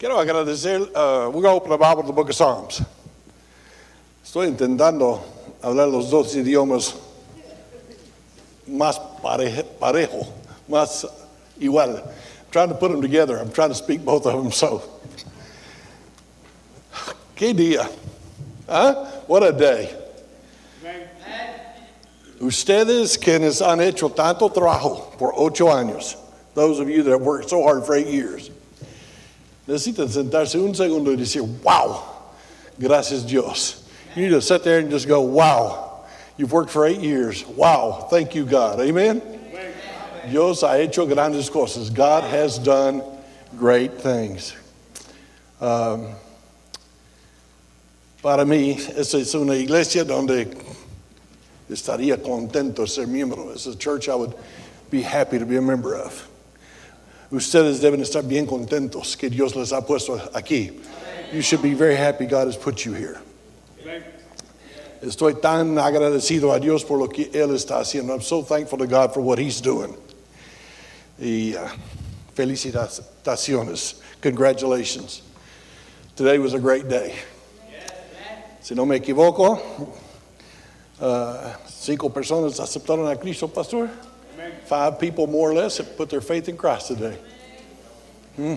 Quiero agradecer, uh, we're going to open the Bible to the book of Psalms. Estoy intentando hablar los dos idiomas más parejo, parejo más igual. I'm trying to put them together. I'm trying to speak both of them, so. ¿Qué día? Huh? What a day. Ustedes quienes han hecho tanto trabajo por ocho años, those of you that have worked so hard for eight years, necesitan sentarse un segundo y decir, wow, gracias Dios. You need to sit there and just go, wow, you've worked for eight years. Wow, thank you, God. Amen? Dios ha hecho grandes cosas. God has done great things. Um, para mí, esa es una iglesia donde estaría contento ser miembro. It's a church I would be happy to be a member of. Ustedes deben estar bien contentos que Dios les ha puesto aquí. You should be very happy God has put you here. Estoy tan agradecido a Dios por lo que Él está haciendo. I'm so thankful to God for what He's doing. Y uh, felicitaciones. Congratulations. Today was a great day. Si no me equivoco, uh, cinco personas aceptaron a Cristo, Pastor. Five people, more or less, have put their faith in Christ today. Hmm.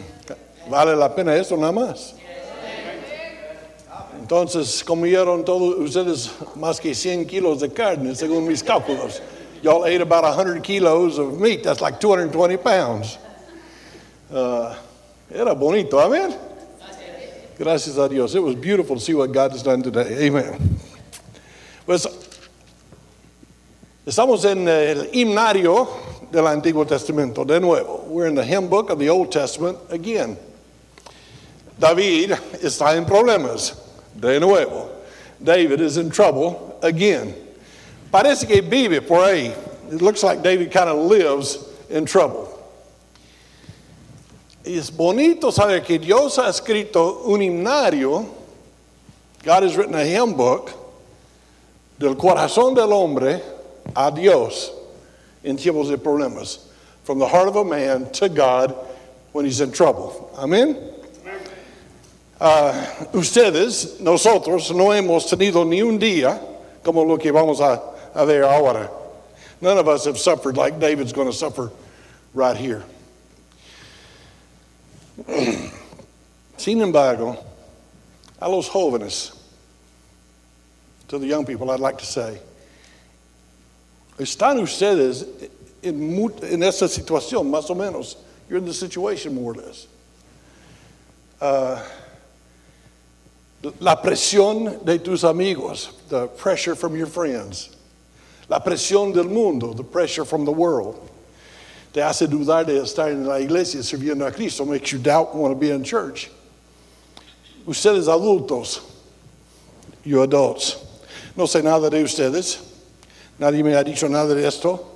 Vale la pena eso nada más. Entonces, comieron todos ustedes más que 100 kilos de carne, según mis cálculos. Y'all ate about 100 kilos of meat. That's like 220 pounds. Uh, era bonito, amen? Gracias a Dios. It was beautiful to see what God has done today. Amen. Pues, estamos en el himnario del Antiguo Testamento, de nuevo. We're in the hymn book of the Old Testament again. David está en problemas, de nuevo. David is in trouble again. Parece que vive por ahí. It looks like David kind of lives in trouble. Es bonito saber que Dios ha escrito un himnario. God has written a hymn book del corazón del hombre a Dios in tiempos de problemas. From the heart of a man to God when he's in trouble. Amen. Uh, ustedes, nosotros, no hemos tenido ni un día como lo que vamos a, a ver ahora. None of us have suffered like David's going to suffer right here. Sin embargo, a los jóvenes, to the young people, I'd like to say, están ustedes en, en esa situación, más o menos. You're in the situation more or less. Uh, la presión de tus amigos, the pressure from your friends. La presión del mundo, the pressure from the world. Te hace dudar de estar en la iglesia sirviendo a Cristo, makes you doubt want to be in church. Ustedes adultos, you adults. No sé nada de ustedes. Nadie me ha dicho nada de esto.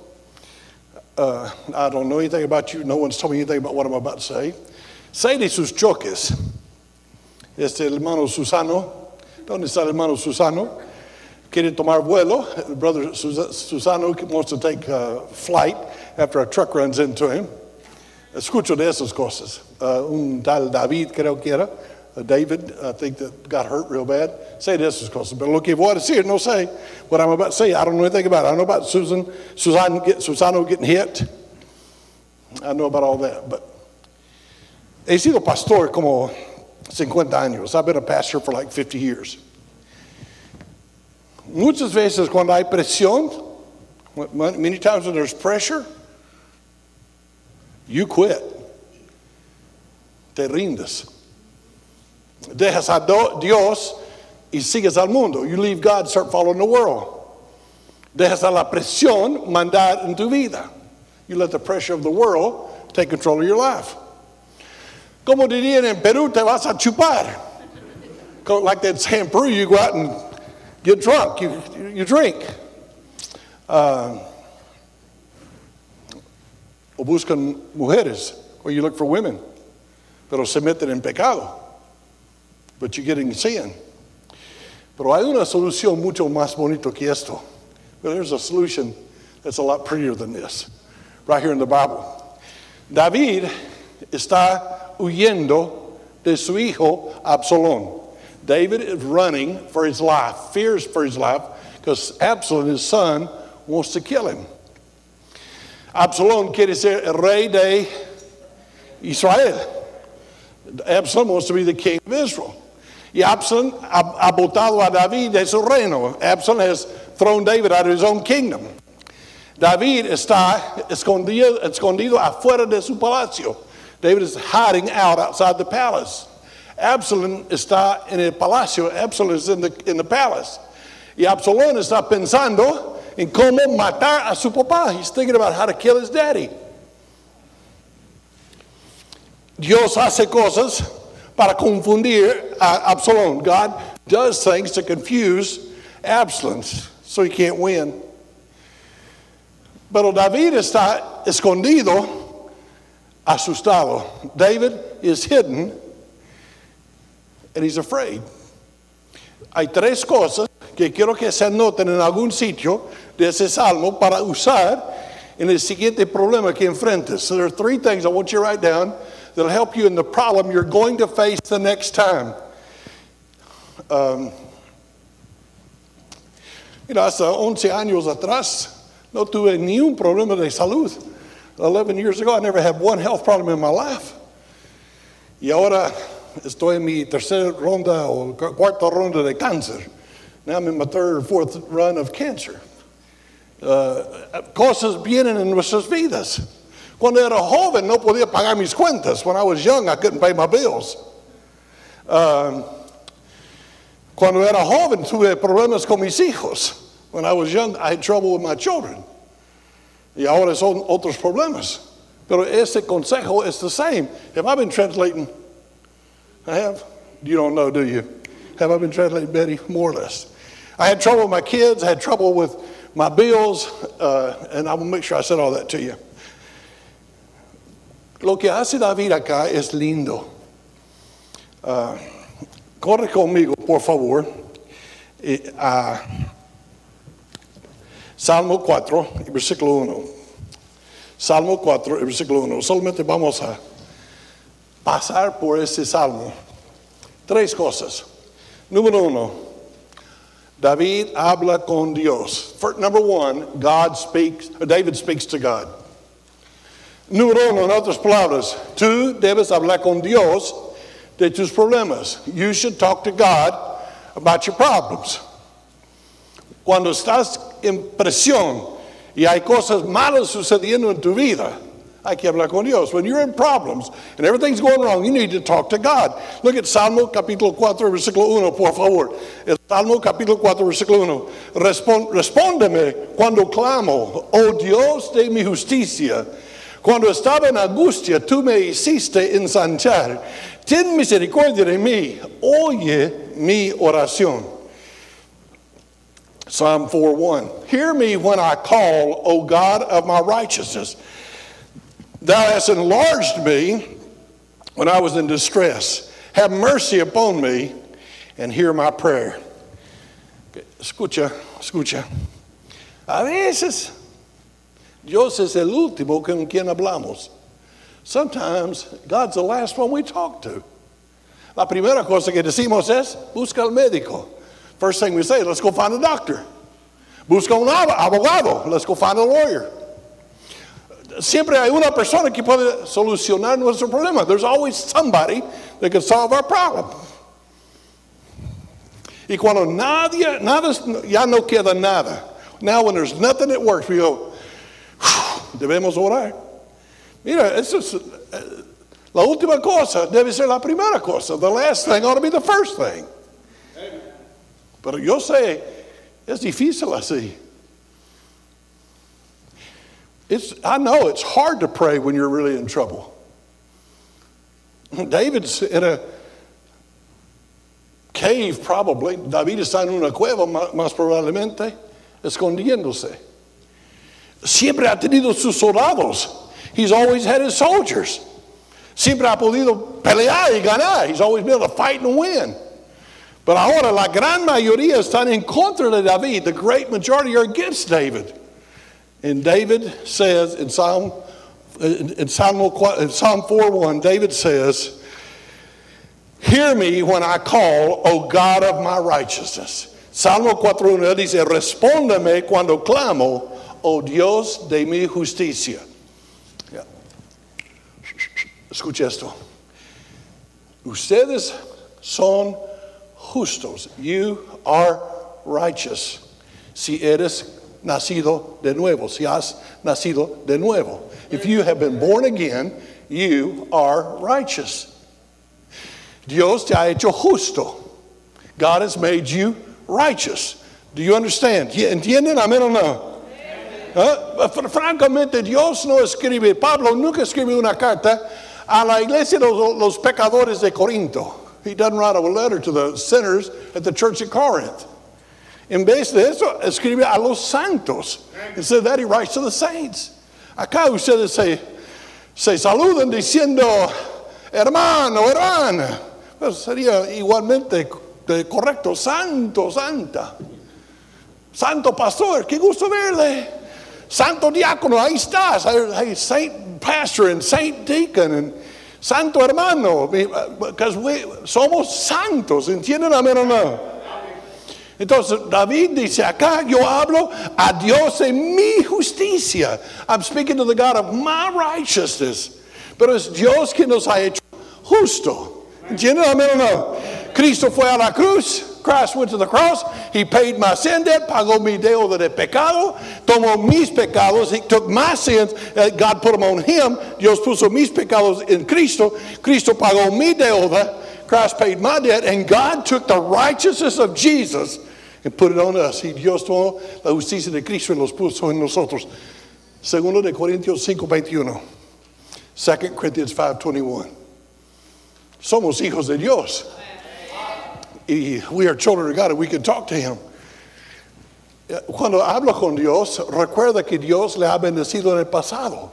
Uh, I don't know anything about you. No one's told me anything about what I'm about to say. Sé de sus choques. Este hermano Susano. ¿Dónde está el hermano Susano? Quiere tomar vuelo. Brother Susano wants to take a flight after a truck runs into him. Escucho de esas cosas. Uh, un tal David, creo que era. Uh, David, I think that got hurt real bad. Say this esas cosas. But lo que voy a decir, no say what I'm about to say. I don't know anything about it. I know about Susan, Susan get, Susano getting hit. I know about all that. But he sido pastor como 50 años. I've been a pastor for like 50 years. Muchas veces cuando hay presión, many times when there's pressure, you quit. Te rindes. Dejas a Dios y sigues al mundo. You leave God, start following the world. Dejas a la presión mandar en tu vida. You let the pressure of the world take control of your life. Como dirían en Perú, te vas a chupar. Like they'd say in Peru, you go out and get drunk, you, you drink. Uh, o buscan mujeres, or you look for women, pero se meten en pecado. But you're getting sin. Pero hay una solución mucho más bonito que esto. But there's a solution that's a lot prettier than this, right here in the Bible. David está huyendo de su hijo Absalón. David is running for his life, fears for his life, because Absalom, his son, wants to kill him. Absalom quiere ser el rey de Israel. Absalom wants to be the king of Israel. Y Absalom ha, botado a David de su reino. Absalom has thrown David out of his own kingdom. David está escondido, escondido afuera de su palacio. David is hiding out outside the palace. Absalom está en el palacio. Absalom is in the, in the palace. Y Absalom está pensando en cómo matar a su papá. He's thinking about how to kill his daddy. Dios hace cosas para confundir Absalom. God does things to confuse Absalom so he can't win. Pero David está escondido, asustado. David is hidden and he's afraid. Hay tres cosas que quiero que se anoten en algún sitio de ese salmo para usar en el siguiente problema que enfrentes. So there are three things I want you to write down that'll help you in the problem you're going to face the next time. Um, mira, hace 11 años atrás no tuve ni un problema de salud. 11 years ago, I never had one health problem in my life. Y ahora estoy en mi tercera ronda o cuarta ronda de cáncer. Now I'm in my third or fourth run of cancer. Uh, cosas vienen en nuestras vidas. Cuando era joven no podía pagar mis cuentas. When I was young, I couldn't pay my bills. Um, cuando era joven tuve problemas con mis hijos. When I was young, I had trouble with my children. Y ahora son otros problemas. Pero ese consejo is the same. Have I been translating? I have. You don't know, do you? Have I been translating Betty? More or less. I had trouble with my kids. I had trouble with my bills. Uh, and I will make sure I said all that to you. Lo que hace David acá es lindo. Uh, corre conmigo, por favor. Uh, Salmo 4, versículo 1. Salmo 4, versículo 1. Solamente vamos a pasar por ese salmo. Tres cosas. Número uno, David habla con Dios. For, number one, God speaks, David speaks to God. Número uno, en otras palabras, tú debes hablar con Dios de tus problemas. You should talk to God about your problems. Cuando estás en presión y hay cosas malas sucediendo en tu vida, hay que hablar con Dios. When you're in problems and everything's going wrong, you need to talk to God. Look at Salmo capítulo 4, versículo 1, por favor. El Salmo capítulo 4, versículo 1. Respon, respóndeme cuando clamo, oh Dios de mi justicia. Cuando estaba en angustia, tú me hiciste ensanchar. Ten misericordia de mí, oye mi oración. Psalm 4:1. Hear me when I call, O God of my righteousness. Thou hast enlarged me when I was in distress. Have mercy upon me and hear my prayer. Escucha, escucha. A veces Dios es el último con quien hablamos. Sometimes God's the last one we talk to. La primera cosa que decimos es, busca al médico. First thing we say, let's go find a doctor. Busca un abogado. Let's go find a lawyer. Siempre hay una persona que puede solucionar nuestro problema. There's always somebody that can solve our problem. Y cuando nadie, nada, ya no queda nada. Now when there's nothing that works, we go, debemos orar. Mira, eso es, uh, la última cosa debe ser la primera cosa. The last thing ought to be the first thing. Pero yo sé, es difícil así. It's, I know it's hard to pray when you're really in trouble. David's in a cave, probably. David está en una cueva, más probablemente, escondiéndose. Siempre ha tenido sus soldados. He's always had his soldiers. Siempre ha podido pelear y ganar. He's always been able to fight and win. But ahora la gran mayoría están en contra de David. The great majority are against David. And David says in Psalm, in Psalm, in Psalm 4.1, David says, Hear me when I call, O God of my righteousness. Salmo 4.1 dice, respóndeme cuando clamo, oh Dios de mi justicia. Yeah. Escuche esto. Ustedes son justos. You are righteous. Si eres nacido de nuevo, si has nacido de nuevo. If you have been born again, you are righteous. Dios te ha hecho justo. God has made you righteous. Do you understand? ¿Entienden? Amén o no? ¿Eh? Francamente, Dios no escribe, Pablo nunca escribe una carta a la iglesia de los, pecadores de Corinto. He doesn't write a letter to the sinners at the church at Corinth. En vez de eso, escribe a los santos. Instead of that, he writes to the saints. Acá ustedes se, se saludan diciendo, hermano, hermana. Pues sería igualmente correcto, santo, santa. Santo pastor, qué gusto verle. Santo diácono, ahí estás. Hey, saint pastor and saint deacon and santo hermano. Because we somos santos, ¿entienden amén o no? Entonces David dice acá, yo hablo a Dios en mi justicia. I'm speaking to the God of my righteousness. Pero es Dios quien nos ha hecho justo. ¿Entienden amén o no? Cristo fue a la cruz. Christ went to the cross. He paid my sin debt, pagó mi deuda de pecado, tomó mis pecados. He took my sins. Uh, God put them on him. Dios puso mis pecados en Cristo. Cristo pagó mi deuda. Christ paid my debt, and God took the righteousness of Jesus and put it on us. Y Dios tomó la justicia de Cristo y los puso en nosotros. Segundo de Corintios 5:21. 2 Corinthians 5:21. Somos hijos de Dios. We are children of God and we can talk to him. Cuando habla con Dios, recuerda que Dios le ha bendecido en el pasado.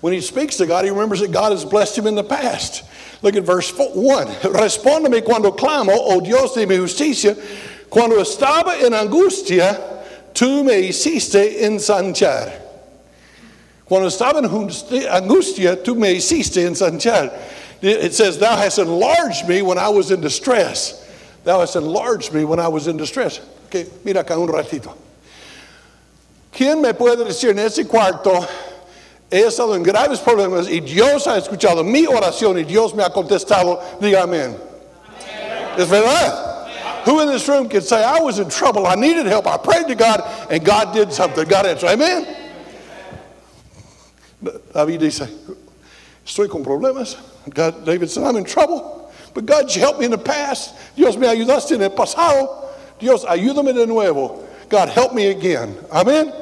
When he speaks to God, he remembers that God has blessed him in the past. Look at verse 1. Respóndeme cuando clamo, oh Dios de mi justicia, cuando estaba en angustia, tú me hiciste ensanchar. Cuando estaba en angustia, tú me hiciste ensanchar. It says, Thou hast enlarged me when I was in distress. Thou hast enlarged me when I was in distress. Okay, mira acá un ratito. ¿Quién me puede decir en ese cuarto? He estado en graves problemas y Dios ha escuchado mi oración y Dios me ha contestado. Diga amén. ¿Es verdad? Who in this room can say, I was in trouble, I needed help, I prayed to God, and God did something? God answered. Amen? David dice, estoy con problemas. God, David said, I'm in trouble. But God, you helped me in the past. Dios me ayudaste en el pasado. Dios, ayúdame de nuevo. God, help me again. Amen.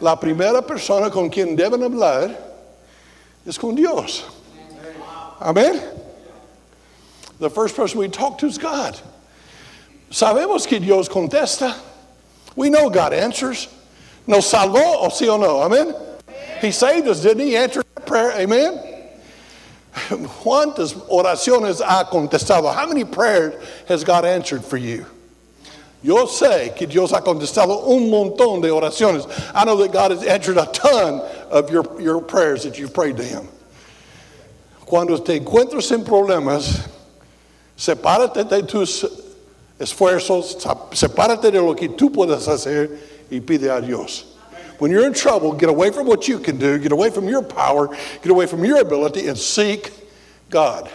La primera persona con quien deben hablar es con Dios. Amen. The first person we talk to is God. Sabemos que Dios contesta. We know God answers. Nos salvó, o sí o no. Amen. He saved us, didn't he? He answered prayer. Amen. ¿Cuántas oraciones ha contestado? How many prayers has God answered for you? Yo sé que Dios ha contestado un montón de oraciones. I know that God has answered a ton of your, your prayers that you've prayed to Him. Cuando te encuentres en problemas, sepárate de tus esfuerzos, sepárate de lo que tú puedes hacer y pide a Dios. When you're in trouble, get away from what you can do, get away from your power, get away from your ability, and seek God.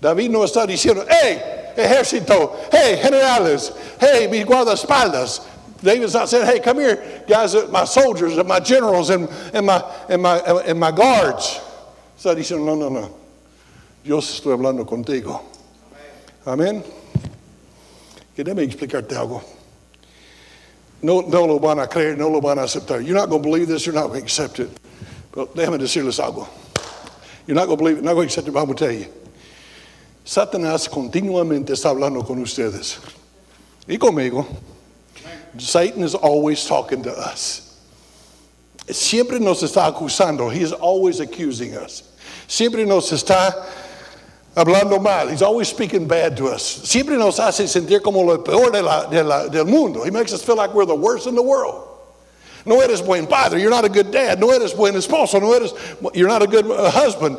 David no está diciendo, hey, ejército, hey, generales, hey, mis guardaespaldas. David's not saying, hey, come here, guys, my soldiers and my generals and, and, my, and, my, and my guards. Está diciendo, no, no, no. Dios estoy hablando contigo. Amén. Que déjame explicarte algo. No, no lo van a creer, no lo van a aceptar. You're not going to believe this, you're not going to accept it. But déjame decirles algo. You're not going to believe it, not going to accept it, but I'm going to tell you. Satanás continuamente está hablando con ustedes. Y conmigo. Satan is always talking to us. Siempre nos está acusando. He is always accusing us. Siempre nos está hablando mal. He's always speaking bad to us. Siempre nos hace sentir como lo peor de la, de la, del mundo. He makes us feel like we're the worst in the world. No eres buen padre. You're not a good dad. No eres buen esposo. No eres, you're not a good uh, husband.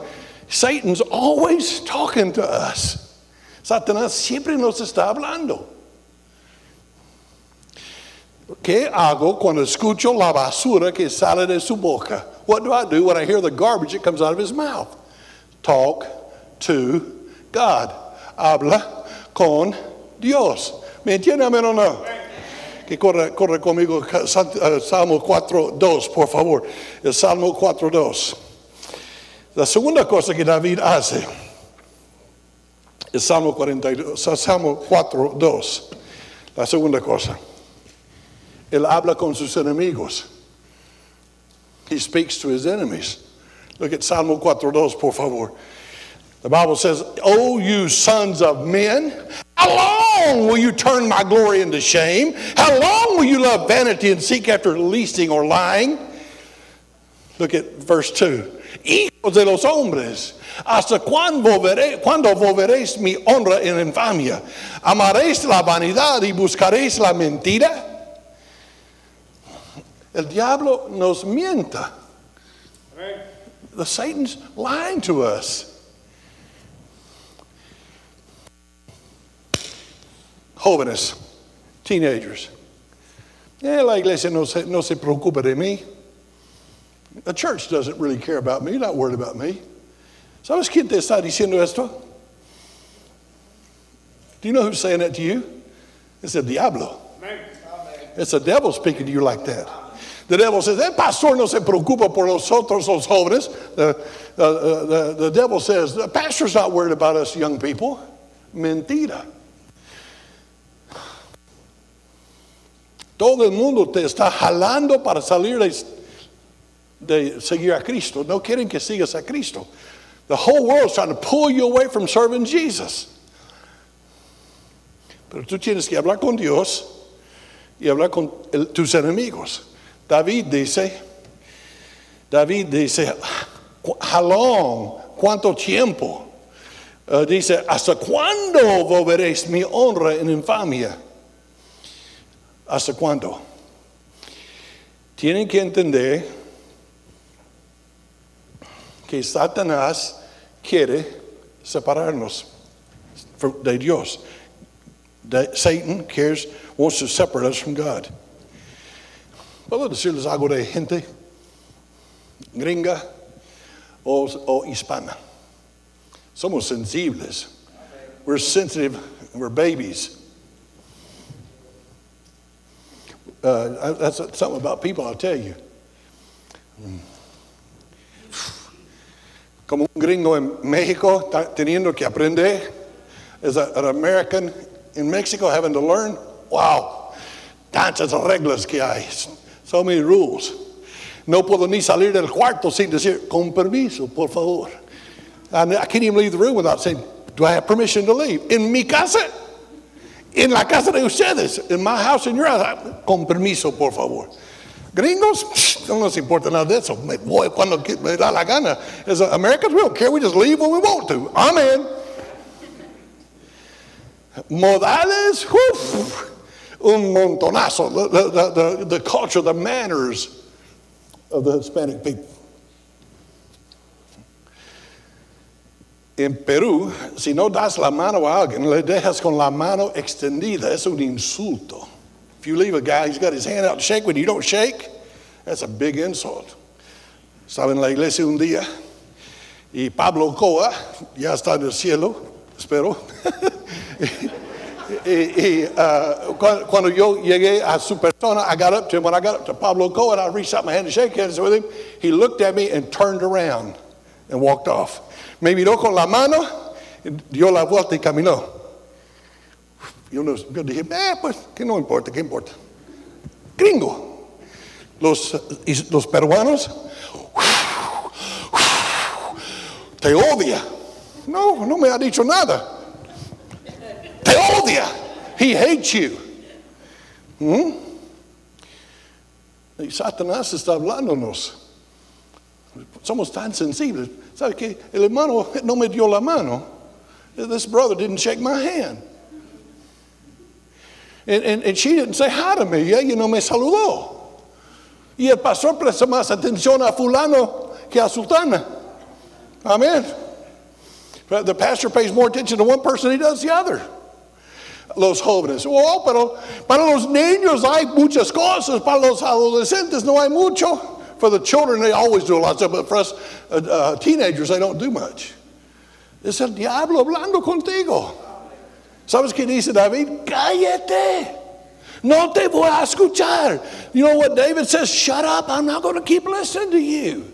Satan's always talking to us. Satanás siempre nos está hablando. ¿Qué hago cuando escucho la basura que sale de su boca? What do I do when I hear the garbage that comes out of his mouth? Talk to God. Habla con Dios. ¿Me entiende, amén o no? Que corre, corre conmigo eh, Salmo 4.2, por favor. El Salmo 4.2. La segunda cosa que David hace es Salmo, 42, Salmo 4.2. La segunda cosa. Él habla con sus enemigos. He speaks to his enemies. Look at Salmo 4.2, por favor. The Bible says, Oh, you sons of men, how long will you turn my glory into shame? How long will you love vanity and seek after leasing or lying? Look at verse 2. Hijos de los hombres, ¿hasta cuándo, cuándo volveréis mi honra en infamia? ¿Amaréis la vanidad y buscaréis la mentira? El diablo nos mienta. The Satan's lying to us. Jóvenes, teenagers. Eh, la iglesia no se, no se preocupa de mí. The church doesn't really care about me, not worried about me. ¿Sabes quién te está diciendo esto? Do you know who's saying that to you? It's the diablo. It's the devil speaking to you like that. The devil says, El pastor no se preocupa por nosotros, los jóvenes. The, uh, the, the devil says, The pastor's not worried about us young people. Mentira. Todo el mundo te está jalando para salir de, de seguir a Cristo. No quieren que sigas a Cristo. The whole world's trying to pull you away from serving Jesus. Pero tú tienes que hablar con Dios y hablar con tus enemigos. David dice, David dice, long, cuánto tiempo. Uh, dice, ¿hasta cuándo volveréis mi honra en infamia? ¿Hasta cuándo? Tienen que entender que Satanás quiere separarnos de Dios. Satan cares, wants to separate us from God. Puedo decirles algo de gente gringa o, o hispana. Somos sensibles. We're sensitive. We're babies. Uh, that's something about people, I'll tell you. Como un gringo en México, teniendo que aprender, as a, an American in Mexico having to learn, wow, tantas reglas que hay. So many rules. No puedo ni salir del cuarto sin decir, con permiso, por favor. And I can't even leave the room without saying, do I have permission to leave? In mi casa, en la casa de ustedes, in my house, in your house, con permiso, por favor. Gringos, no nos importa nada de eso. Me voy cuando me da la gana. As Americans, we don't care. We just leave when we want to. Amen. Modales, whew, un montonazo. The, the, the, the culture, the manners of the Hispanic people. En Perú, si no das la mano a alguien, le dejas con la mano extendida, es un insulto. If you leave a guy, he's got his hand out to shake when you don't shake, that's a big insult. Estaba en la iglesia un día y Pablo Coa, ya está en el cielo, espero. y, uh, cuando yo llegué a su persona, I got up to him. When I got up to Pablo Cohen, I reached out my hand to shake hands with him. He looked at me and turned around and walked off. Me miró con la mano, dio la vuelta y caminó. Yo, dije, eh, pues, que no importa, ¿qué importa? Gringo. Los, los peruanos, te odia. No, no me ha dicho nada. Te odia. He hates you. ¿Mm? Satanás está hablándonos. Somos tan sensibles. ¿Sabe qué? El hermano no me dio la mano. This brother didn't shake my hand. And, and, and she didn't say hi to me. Ella no me saludó. Y el pastor presta más atención a fulano que a sultana. Amén. The pastor pays more attention to one person than he does the other. Los jóvenes. Oh, pero para los niños hay muchas cosas. Para los adolescentes no hay mucho. For the children, they always do a lot of stuff. But for us uh, uh, teenagers, they don't do much. Es el diablo hablando contigo. ¿Sabes qué dice David? Cállate. No te voy a escuchar. You know what David says? Shut up. I'm not going to keep listening to you.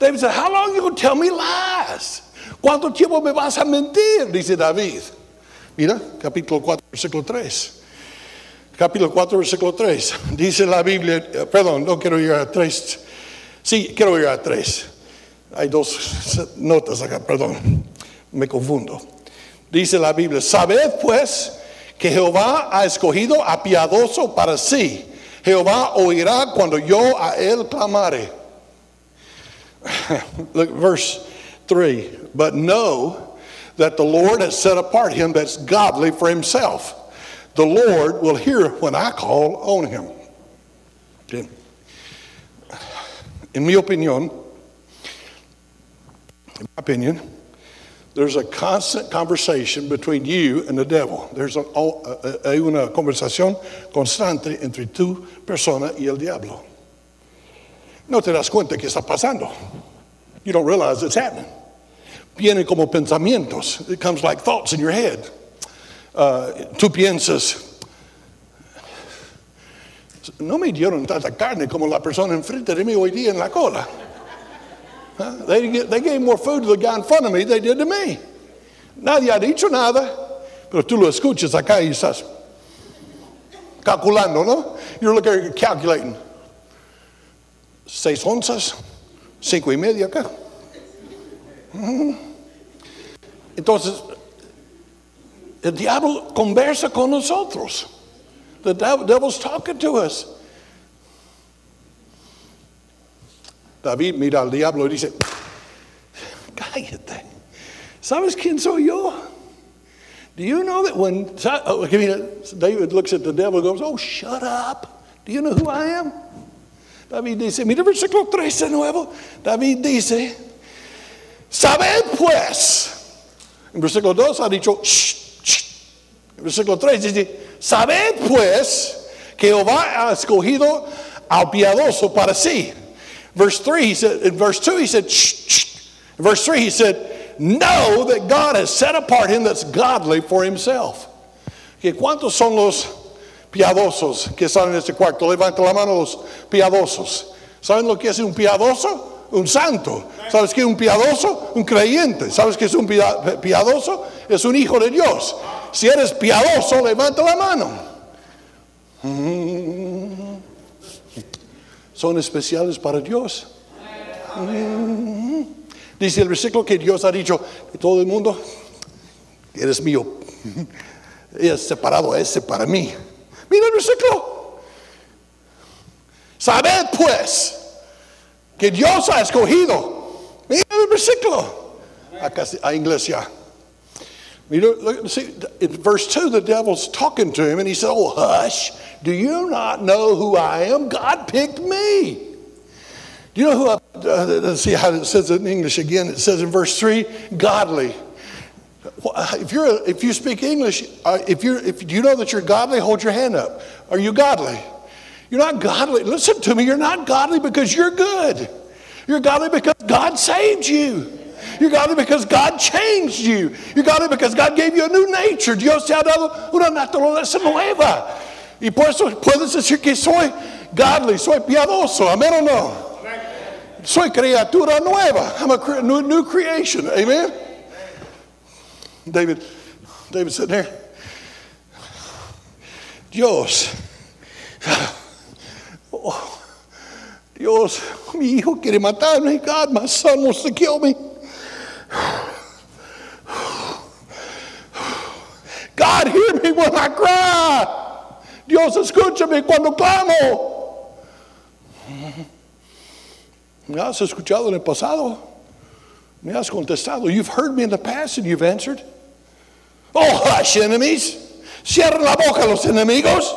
David said, How long you going to tell me lies? ¿Cuánto tiempo me vas a mentir? Dice David. Mira, capítulo 4, versículo 3. Capítulo 4, versículo 3. Dice la Biblia, eh, perdón, no quiero ir a 3. Sí, quiero ir a 3. Hay dos notas acá, perdón, me confundo. Dice la Biblia, sabed pues que Jehová ha escogido a piadoso para sí. Jehová oirá cuando yo a él clamare. Look, verse 3. But know that the Lord has set apart him that's godly for himself. The Lord will hear when I call on him. En mi opinión, in my opinion, there's a constant conversation between you and the devil. There's a, hay una conversación constante entre tu persona y el diablo. No te das cuenta que está pasando. You don't realize it's happening. Viene como pensamientos. It comes like thoughts in your head. Uh, tú piensas, no me dieron tanta carne como la persona enfrente de mí hoy día en la cola. They, they gave more food to the guy in front of me than they did to me. Nadie ha dicho nada, pero tú lo escuchas acá y estás calculando, ¿no? You're looking, calculating. Seis onzas, cinco y media acá. Entonces, el diablo conversa con nosotros. The devil's talking to us. David mira al diablo y dice, cállate. ¿Sabes quién soy yo? Do you know that when oh, David looks at the devil and goes, oh, shut up. Do you know who I am? David dice, mira versículo 13 nuevo. David dice, sabed pues. En versículo 2 ha dicho, shh. Versículo 3 dice, sabed pues que Jehová ha escogido al piadoso para sí Verse 3, he said, in verse 2, he said, shh, shh. In verse 3, he said, know that God has set apart him that's godly for himself. Que ¿Cuántos son los piadosos que están en este cuarto? Levanta la mano los piadosos. ¿Saben lo que es un piadoso? Un santo. ¿Sabes qué es un piadoso? Un creyente. ¿Sabes qué es un piadoso? Es un hijo de Dios. Si eres piadoso, levanta la mano. Mm son especiales para Dios. Dice el versículo que Dios ha dicho, todo el mundo, eres mío. He separado ese para mí. Mira el versículo. Sabed pues que Dios ha escogido. Mira el versículo. Acá, a iglesia. Mira, see, in verse 2, the devil's talking to him and he said, Oh, hush. Do you not know who I am? God picked me. Do you know who I, uh, let's see how it says it in English again. It says in verse 3, godly. If, you're, if you speak English, uh, if you're, if, do you know that you're godly? Hold your hand up. Are you godly? You're not godly. Listen to me. You're not godly because you're good. You're godly because God saved you. You're godly because God changed you. You're godly because God gave you a new nature. Dios te ha dado una naturaleza nueva. Y por eso puedes decir que soy godly, soy piadoso. Amén o no? Soy criatura nueva. I'm a new, new creation. Amen? David, David said there, Dios, oh, Dios, mi hijo quiere matarme. God, my son wants to kill me. God, hear me when I cry. Dios, escúchame cuando clamo. Me has escuchado en el pasado. Me has contestado. You've heard me in the past and you've answered. Oh, hush, enemies. Cierren la boca los enemigos.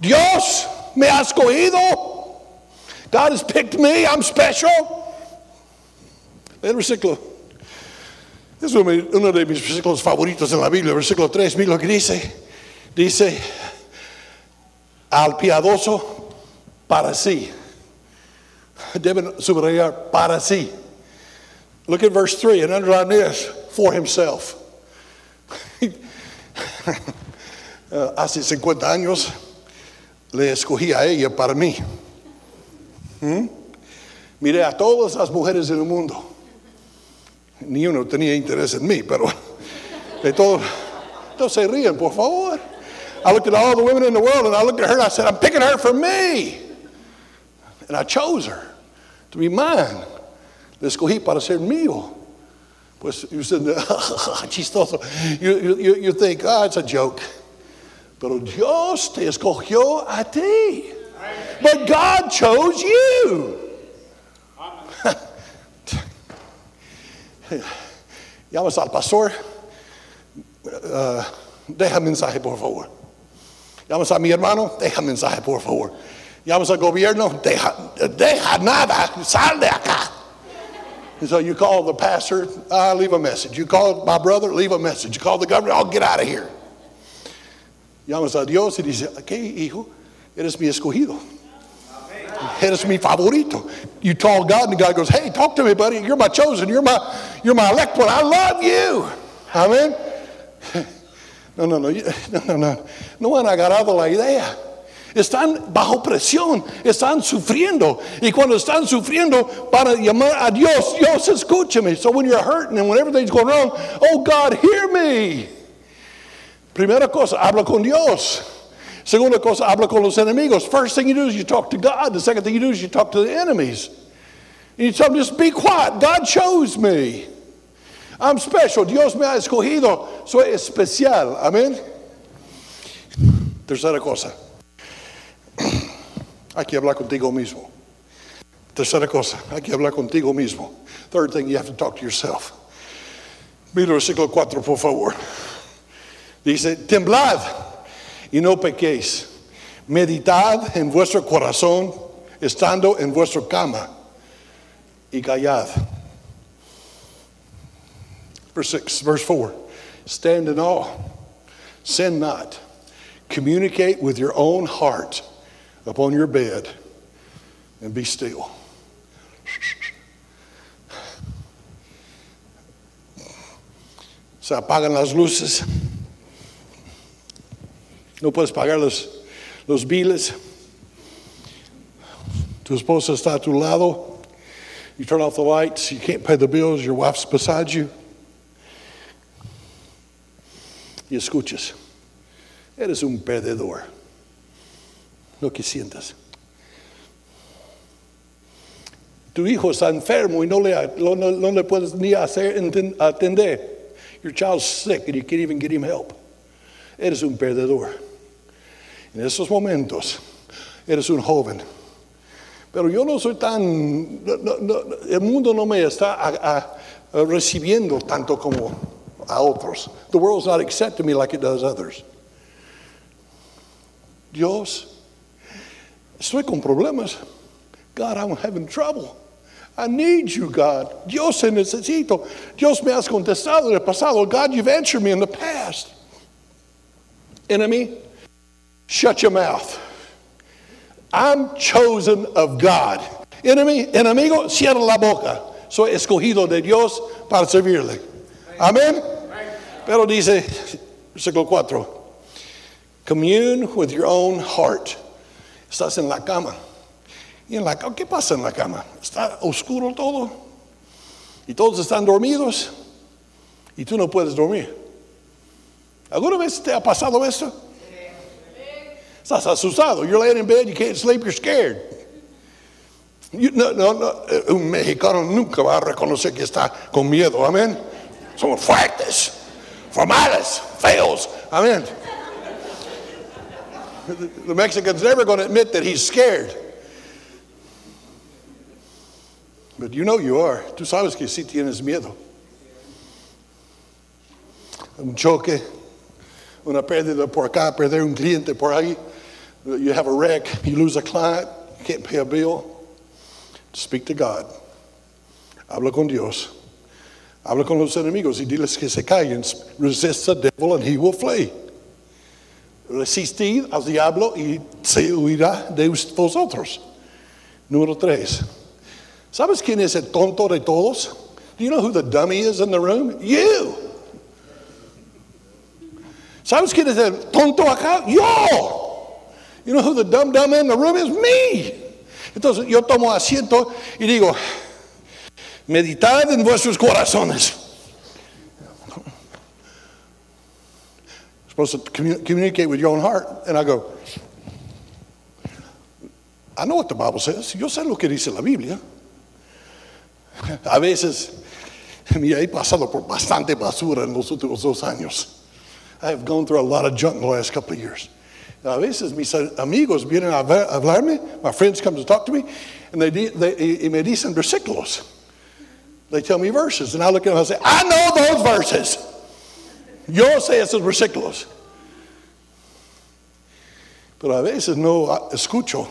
Dios me ha escogido. God has picked me. I'm special. El versículo Es uno de mis versículos favoritos en la Biblia, versículo 3, mira lo que dice. Dice, al piadoso para sí. Deben subrayar para sí. Look at verse 3 and underline this for himself. Hace 50 años le escogí a ella para mí. ¿Mm? Miré a todas las mujeres del mundo. Ni tenía interés en mí, pero de todos, no se ríen, por favor. I looked at all the women in the world and I looked at her and I said, I'm picking her for me. And I chose her to be mine. Le escogí para ser mío. Pues you said, ah, chistoso. You, you, you think, oh, it's a joke. Pero Dios te escogió a ti. But God chose you. Llamas al pastor. Uh, deja mensaje, por favor. Llamas a mi hermano. Deja mensaje, por favor. Llamas al gobierno. Deja, deja nada. Sal de acá. And so you call the pastor, I leave a message. You call my brother, leave a message. You call the governor, I'll get out of here. Llamas a Dios y dice, ¿qué hijo? Eres mi escogido. Eres mi favorito. You tell God, and God goes, Hey, talk to me, buddy. You're my chosen. You're my, you're my elect one. I love you. Amen. No, no, no, no, no, no. No han agarrado la idea. Están bajo presión, están sufriendo. Y cuando están sufriendo, para llamar a Dios, Dios, escúchame. So when you're hurting and when everything's going wrong, oh God, hear me. Primera cosa, habla con Dios. Segunda cosa, habla con los enemigos. First thing you do is you talk to God. The second thing you do is you talk to the enemies. And you tell them, just be quiet. God chose me. I'm special. Dios me ha escogido. Soy especial. Amén. Tercera cosa. Hay que hablar contigo mismo. Tercera cosa. Hay que hablar contigo mismo. Third thing, you have to talk to yourself. Mira el versículo 4, por favor. Dice, temblad y no pequéis. Meditad en vuestro corazón, estando en vuestra cama, y callad. Verse 6, verse 4. Stand in awe, sin not. Communicate with your own heart upon your bed, and be still. Se apagan las luces. No puedes pagar los, los. Tu esposa está a tu lado. You turn off the lights. You can't pay the bills. Your wife's beside you. Y escuchas. Eres un perdedor. Lo que sientas. Tu hijo está enfermo y no le, no, no le puedes ni hacer atender. Your child's sick and you can't even get him help. Eres un perdedor. En esos momentos, eres un joven. Pero yo no soy tan, no, el mundo no me está a, a, recibiendo tanto como a otros. The world's not accepting me like it does others. Dios, estoy con problemas. God, I'm having trouble. I need you, God. Dios, te necesito. Dios me has contestado en el pasado. God, you've answered me in the past. Enemy, shut your mouth. I'm chosen of God. Enemy, enemigo, cierra la boca. Soy escogido de Dios para servirle. Amén. Pero dice, versículo 4, commune with your own heart. Estás en la cama. Y en la ¿qué pasa en la cama? Está oscuro todo. Y todos están dormidos. Y tú no puedes dormir. ¿Alguna vez te ha pasado esto? Estás asustado. You're laying in bed, you can't sleep, you're scared. You, no, no, no, eh, un mexicano nunca va a reconocer que está con miedo. Amén. Somos fuertes, formales, feos. Amén. The Mexican's never going to admit that he's scared. But you know you are. Tú sabes que sí tienes miedo. Un choque, una pérdida por acá, perder un cliente por ahí. You have a wreck, you lose a client, you can't pay a bill. Speak to God. Habla con Dios. Habla con los enemigos y diles que se callen. Resist the devil and he will flee. Resistid al diablo y se huirá de vosotros. Número tres. ¿Sabes quién es el tonto de todos? Do you know who the dummy is in the room? You. ¿Sabes quién es el tonto acá? Yo. You know who the dumb dumb in the room is? Me. Entonces yo tomo asiento y digo, meditad en vuestros corazones. supposed to communicate with your own heart. And I go, I know what the Bible says. Yo sé lo que dice la Biblia. A veces, mira, he pasado por bastante basura en los últimos dos años. I have gone through a lot of junk in the last couple of years. A veces mis amigos vienen a hablarme, my friends come to talk to me, and they, they y me dicen versículos. They tell me verses, and I look at them and I say, I know those verses. Yo sé esos versículos. Pero a veces no escucho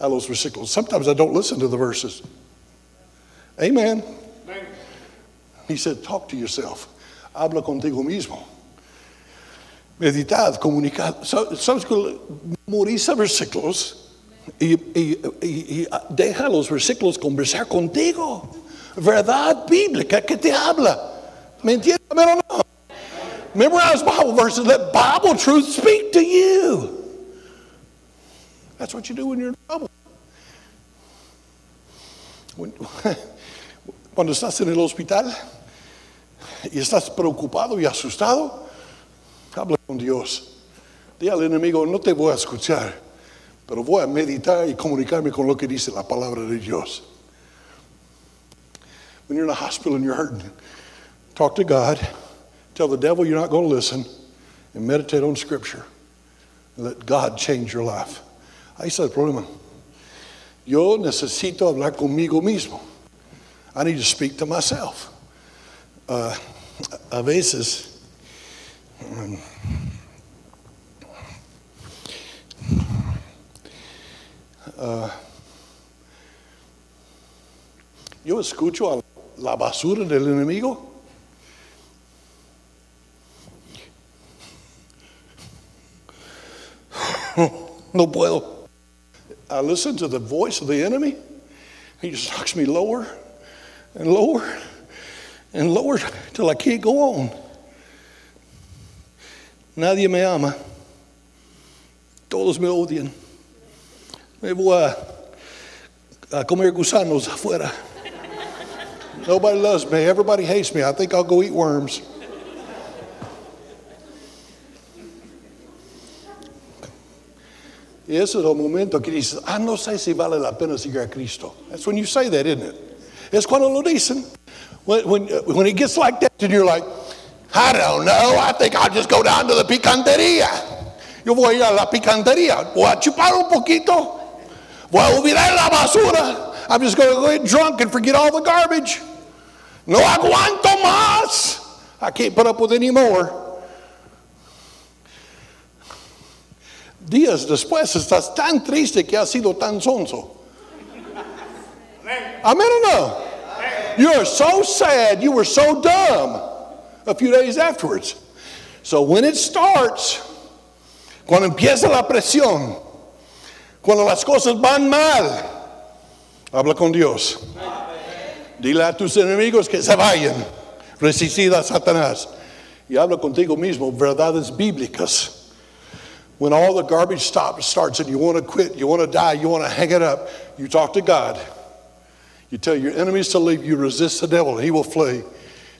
a los versículos. Sometimes I don't listen to the verses. Amen. Amen. He said, talk to yourself. Habla contigo mismo. Meditad, comunicad. Sabes que memoriza versículos y, y, y, y deja los versículos conversar contigo. Verdad bíblica que te habla. ¿Me entiendes? o no? Memorize Bible verses. Let Bible truth speak to you. That's what you do when you're in trouble. Cuando estás en el hospital y estás preocupado y asustado, habla con Dios. Al enemigo, no te voy a escuchar, pero voy a meditar y comunicarme con lo que dice la palabra de Dios. When you're in a hospital and you're hurting, talk to God. Tell the devil you're not going to listen and meditate on Scripture. And let God change your life. Ahí está el problema. Yo necesito hablar conmigo mismo. I need to speak to myself. Uh, a veces, uh, yo escucho a la basura del enemigo no puedo. I listen to the voice of the enemy. He just knocks me lower and lower and lower till I can't go on. Nadie me ama. Todos me odian. Me voy a, a comer gusanos afuera. Nobody loves me. Everybody hates me. I think I'll go eat worms. Y ese es el momento que dices, ah, no sé si vale la pena seguir a Cristo. That's when you say that, isn't it? Es cuando lo dicen. When, when, when it gets like that, and you're like, I don't know, I think I'll just go down to the picantería. Yo voy a ir a la picantería, voy a chupar un poquito, voy a olvidar la basura. I'm just going to go get drunk and forget all the garbage. No aguanto más. I can't put up with any more. días después estás tan triste que has sido tan sonso. Amén o no? You are so sad, you were so dumb a few days afterwards. So when it starts, cuando empieza la presión, cuando las cosas van mal, habla con Dios. Dile a tus enemigos que se vayan. Resistid a Satanás. Y habla contigo mismo verdades bíblicas when all the garbage stops, starts and you want to quit, you want to die, you want to hang it up, you talk to God. You tell your enemies to leave, you resist the devil, and he will flee.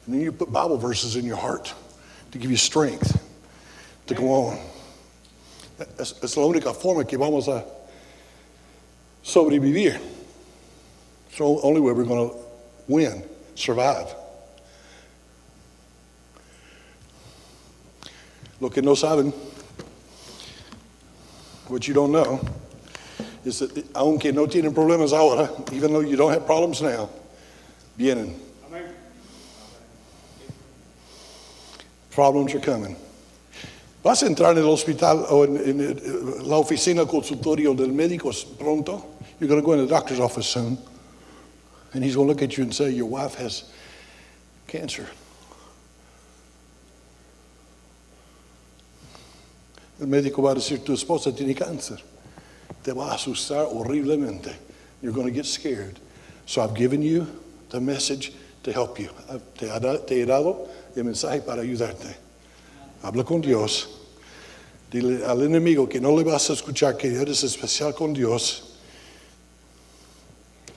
And then you put Bible verses in your heart to give you strength to go on. Es, la única forma que vamos a uh, sobrevivir. It's the only way we're going to win, survive. Lo que no saben what you don't know is that aunque no tienen problemas ahora, even though you don't have problems now, vienen. Problems are coming. Vas a entrar en el hospital o en, en la oficina consultorio del médico pronto. You're going to go in the doctor's office soon. And he's going to look at you and say, Your wife has Cancer. El médico va a decir, tu esposa tiene cáncer. Te va a asustar horriblemente. You're going to get scared. So I've given you the message to help you. Te, he dado el mensaje para ayudarte. Habla con Dios. Dile al enemigo que no le vas a escuchar, que eres especial con Dios.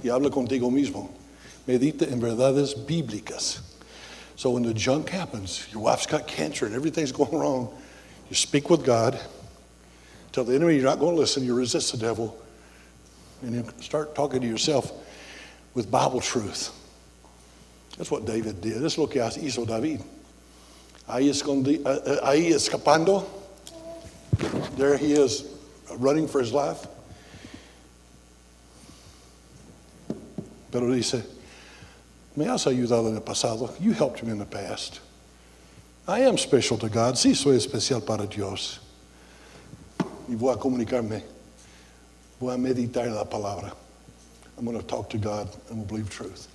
Y habla contigo mismo. Medita en verdades bíblicas. So when the junk happens, your wife's got cancer and everything's going wrong, you speak with God. Tell the enemy you're not going to listen, you resist the devil. And you start talking to yourself with Bible truth. That's what David did. Es lo que hizo David. Ahí, escondi, uh, uh, ahí escapando. There he is running for his life. Pero dice, me has ayudado en el pasado. You helped me in the past. I am special to God. Sí, soy especial para Dios. Y voy a comunicarme. Voy a meditar la palabra. I'm going to talk to God and believe truth.